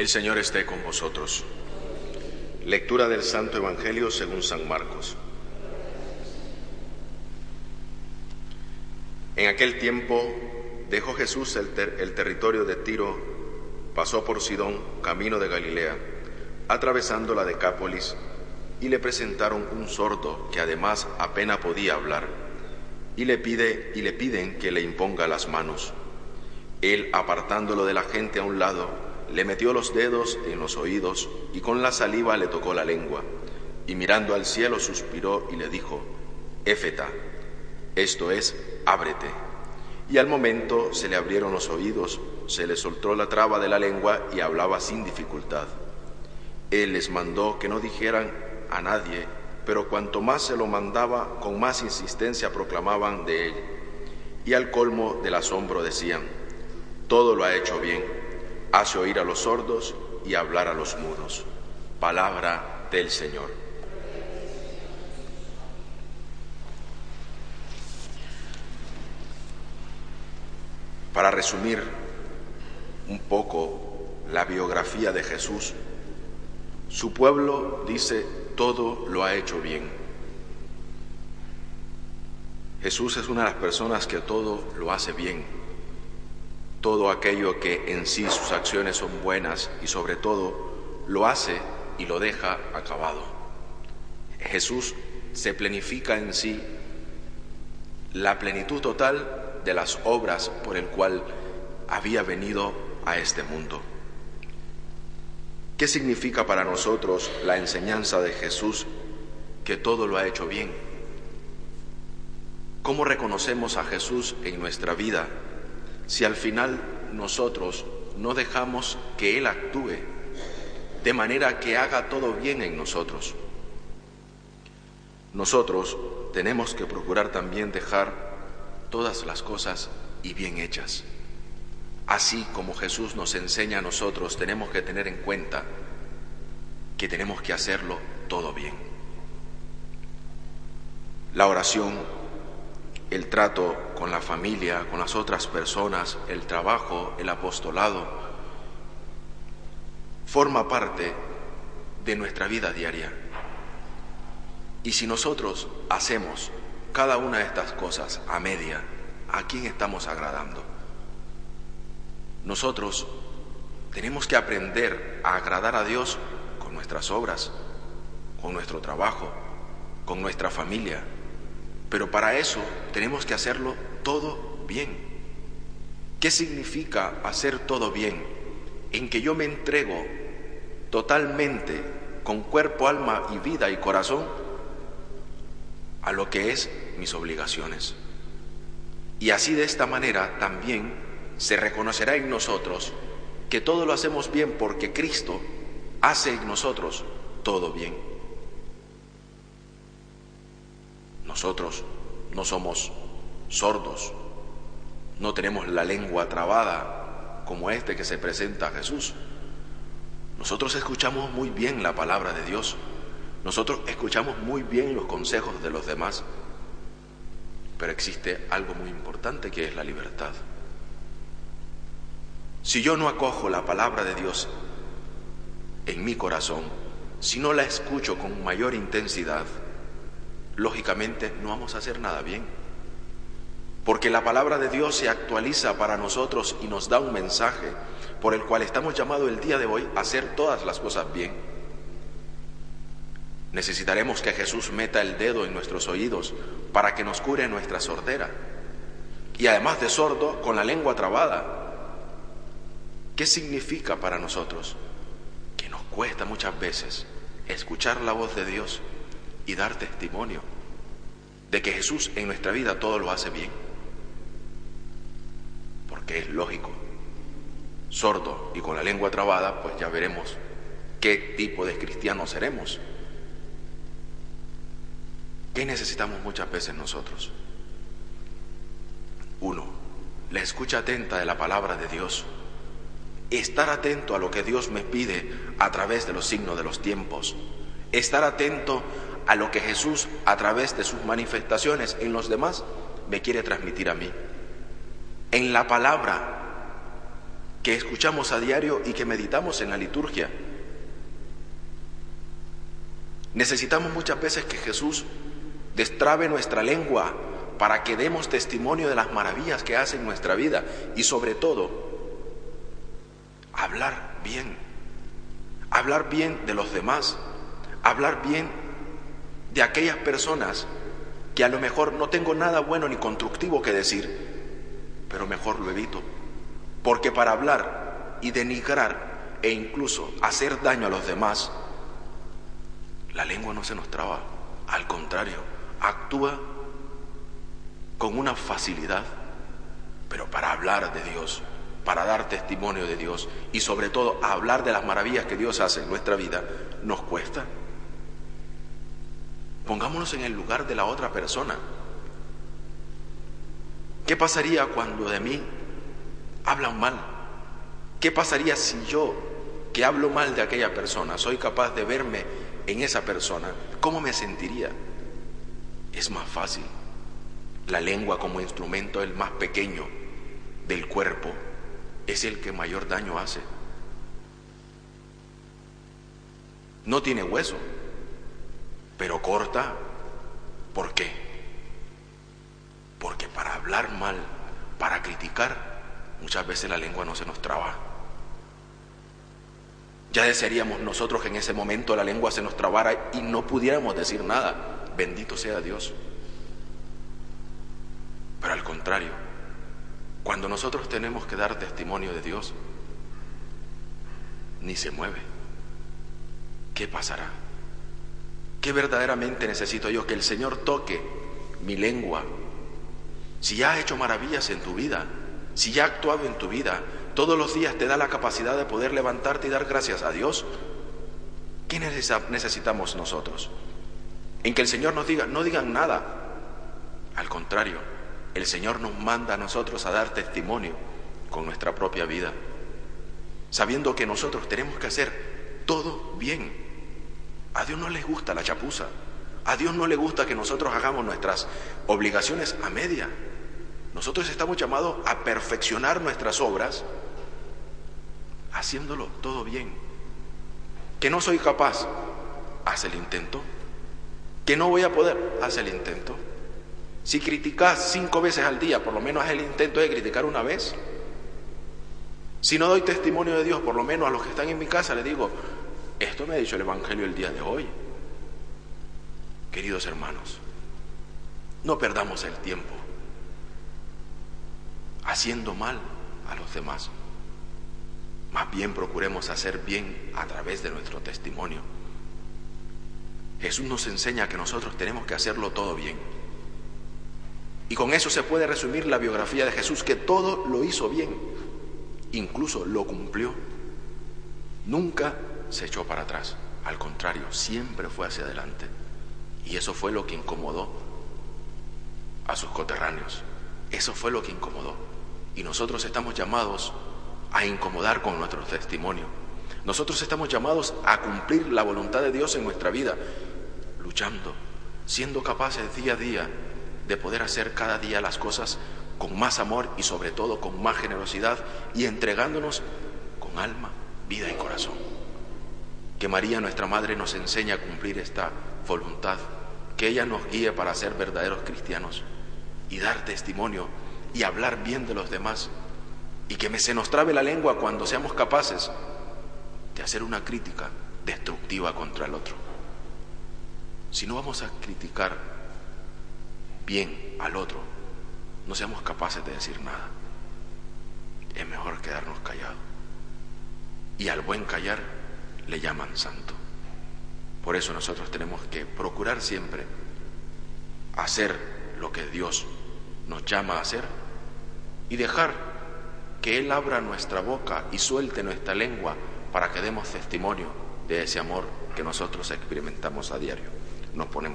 El Señor esté con vosotros. Lectura del Santo Evangelio según San Marcos. En aquel tiempo dejó Jesús el, el, territorio de Tiro, pasó por Sidón, camino de Galilea, atravesando la Decápolis, y le presentaron un sordo que además apenas podía hablar, y le pide y le piden que le imponga las manos. Él, apartándolo de la gente a un lado, le metió los dedos en los oídos y con la saliva le tocó la lengua, y mirando al cielo suspiró y le dijo, Éfeta, esto es, ábrete. Y al momento se le abrieron los oídos, se le soltó la traba de la lengua y hablaba sin dificultad. Él les mandó que no dijeran a nadie, pero cuanto más se lo mandaba, con más insistencia proclamaban de él. Y al colmo del asombro decían, todo lo ha hecho bien, hace oír a los sordos y hablar a los mudos. Palabra del Señor. Para resumir un poco la biografía de Jesús, su pueblo dice, todo lo ha hecho bien. Jesús es una de las personas que todo lo hace bien todo aquello que en sí sus acciones son buenas y sobre todo lo hace y lo deja acabado. Jesús se plenifica en sí la plenitud total de las obras por el cual había venido a este mundo. ¿Qué significa para nosotros la enseñanza de Jesús que todo lo ha hecho bien? ¿Cómo reconocemos a Jesús en nuestra vida si al final nosotros no dejamos que Él actúe de manera que haga todo bien en nosotros. Nosotros tenemos que procurar también dejar todas las cosas y bien hechas. Así como Jesús nos enseña a nosotros, tenemos que tener en cuenta que tenemos que hacerlo todo bien. La oración el trato con la familia, con las otras personas, el trabajo, el apostolado, forma parte de nuestra vida diaria. Y si nosotros hacemos cada una de estas cosas a media, ¿a quién estamos agradando? Nosotros tenemos que aprender a agradar a Dios con nuestras obras, con nuestro trabajo, con nuestra familia, pero para eso tenemos que hacerlo todo bien. ¿Qué significa hacer todo bien? En que yo me entrego totalmente, con cuerpo, alma y vida y corazón, a lo que es mis obligaciones. Y así de esta manera también se reconocerá en nosotros que todo lo hacemos bien porque Cristo hace en nosotros todo bien. Nosotros no somos sordos, no tenemos la lengua trabada como este que se presenta a Jesús. Nosotros escuchamos muy bien la palabra de Dios, nosotros escuchamos muy bien los consejos de los demás, pero existe algo muy importante que es la libertad. Si yo no acojo la palabra de Dios en mi corazón, si no la escucho con mayor intensidad, lógicamente no vamos a hacer nada bien. Porque la palabra de Dios se actualiza para nosotros y nos da un mensaje por el cual estamos llamados el día de hoy a hacer todas las cosas bien. Necesitaremos que Jesús meta el dedo en nuestros oídos para que nos cure nuestra sordera. Y además de sordo, con la lengua trabada. ¿Qué significa para nosotros? Que nos cuesta muchas veces escuchar la voz de Dios y dar testimonio de que Jesús en nuestra vida todo lo hace bien. Porque es lógico. Sordo y con la lengua trabada, pues ya veremos qué tipo de cristianos seremos. ¿Qué necesitamos muchas veces nosotros? Uno, la escucha atenta de la palabra de Dios. Estar atento a lo que Dios me pide a través de los signos de los tiempos. Estar atento a lo que Jesús a través de sus manifestaciones en los demás me quiere transmitir a mí. En la palabra que escuchamos a diario y que meditamos en la liturgia. Necesitamos muchas veces que Jesús destrabe nuestra lengua para que demos testimonio de las maravillas que hace en nuestra vida y sobre todo hablar bien, hablar bien de los demás, hablar bien de aquellas personas que a lo mejor no tengo nada bueno ni constructivo que decir, pero mejor lo evito, porque para hablar y denigrar e incluso hacer daño a los demás, la lengua no se nos traba, al contrario, actúa con una facilidad, pero para hablar de Dios, para dar testimonio de Dios y sobre todo hablar de las maravillas que Dios hace en nuestra vida, nos cuesta. Pongámonos en el lugar de la otra persona. ¿Qué pasaría cuando de mí hablan mal? ¿Qué pasaría si yo, que hablo mal de aquella persona, soy capaz de verme en esa persona? ¿Cómo me sentiría? Es más fácil. La lengua como instrumento, el más pequeño del cuerpo, es el que mayor daño hace. No tiene hueso, pero corta. ¿Por qué? Porque para hablar mal, para criticar, muchas veces la lengua no se nos traba. Ya desearíamos nosotros que en ese momento la lengua se nos trabara y no pudiéramos decir nada. Bendito sea Dios. Pero al contrario, cuando nosotros tenemos que dar testimonio de Dios, ni se mueve. ¿Qué pasará? ¿Qué verdaderamente necesito yo? Que el Señor toque mi lengua. Si ya ha hecho maravillas en tu vida, si ya ha actuado en tu vida, todos los días te da la capacidad de poder levantarte y dar gracias a Dios. ¿Qué necesitamos nosotros? En que el Señor nos diga, no digan nada. Al contrario, el Señor nos manda a nosotros a dar testimonio con nuestra propia vida, sabiendo que nosotros tenemos que hacer todo bien. A Dios no le gusta la chapuza, a Dios no le gusta que nosotros hagamos nuestras obligaciones a media. Nosotros estamos llamados a perfeccionar nuestras obras haciéndolo todo bien. Que no soy capaz, haz el intento. Que no voy a poder, haz el intento. Si criticas cinco veces al día, por lo menos haz el intento de criticar una vez. Si no doy testimonio de Dios, por lo menos a los que están en mi casa les digo, esto me ha dicho el Evangelio el día de hoy. Queridos hermanos, no perdamos el tiempo haciendo mal a los demás. Más bien procuremos hacer bien a través de nuestro testimonio. Jesús nos enseña que nosotros tenemos que hacerlo todo bien. Y con eso se puede resumir la biografía de Jesús, que todo lo hizo bien, incluso lo cumplió. Nunca se echó para atrás, al contrario, siempre fue hacia adelante. Y eso fue lo que incomodó a sus coterráneos. Eso fue lo que incomodó. Y nosotros estamos llamados a incomodar con nuestro testimonio. Nosotros estamos llamados a cumplir la voluntad de Dios en nuestra vida, luchando, siendo capaces día a día de poder hacer cada día las cosas con más amor y sobre todo con más generosidad y entregándonos con alma, vida y corazón. Que María, nuestra Madre, nos enseñe a cumplir esta voluntad, que ella nos guíe para ser verdaderos cristianos y dar testimonio y hablar bien de los demás y que se nos trabe la lengua cuando seamos capaces de hacer una crítica destructiva contra el otro. Si no vamos a criticar bien al otro, no seamos capaces de decir nada. Es mejor quedarnos callados. Y al buen callar le llaman santo. Por eso nosotros tenemos que procurar siempre hacer lo que Dios nos llama a hacer y dejar que Él abra nuestra boca y suelte nuestra lengua para que demos testimonio de ese amor que nosotros experimentamos a diario. Nos ponemos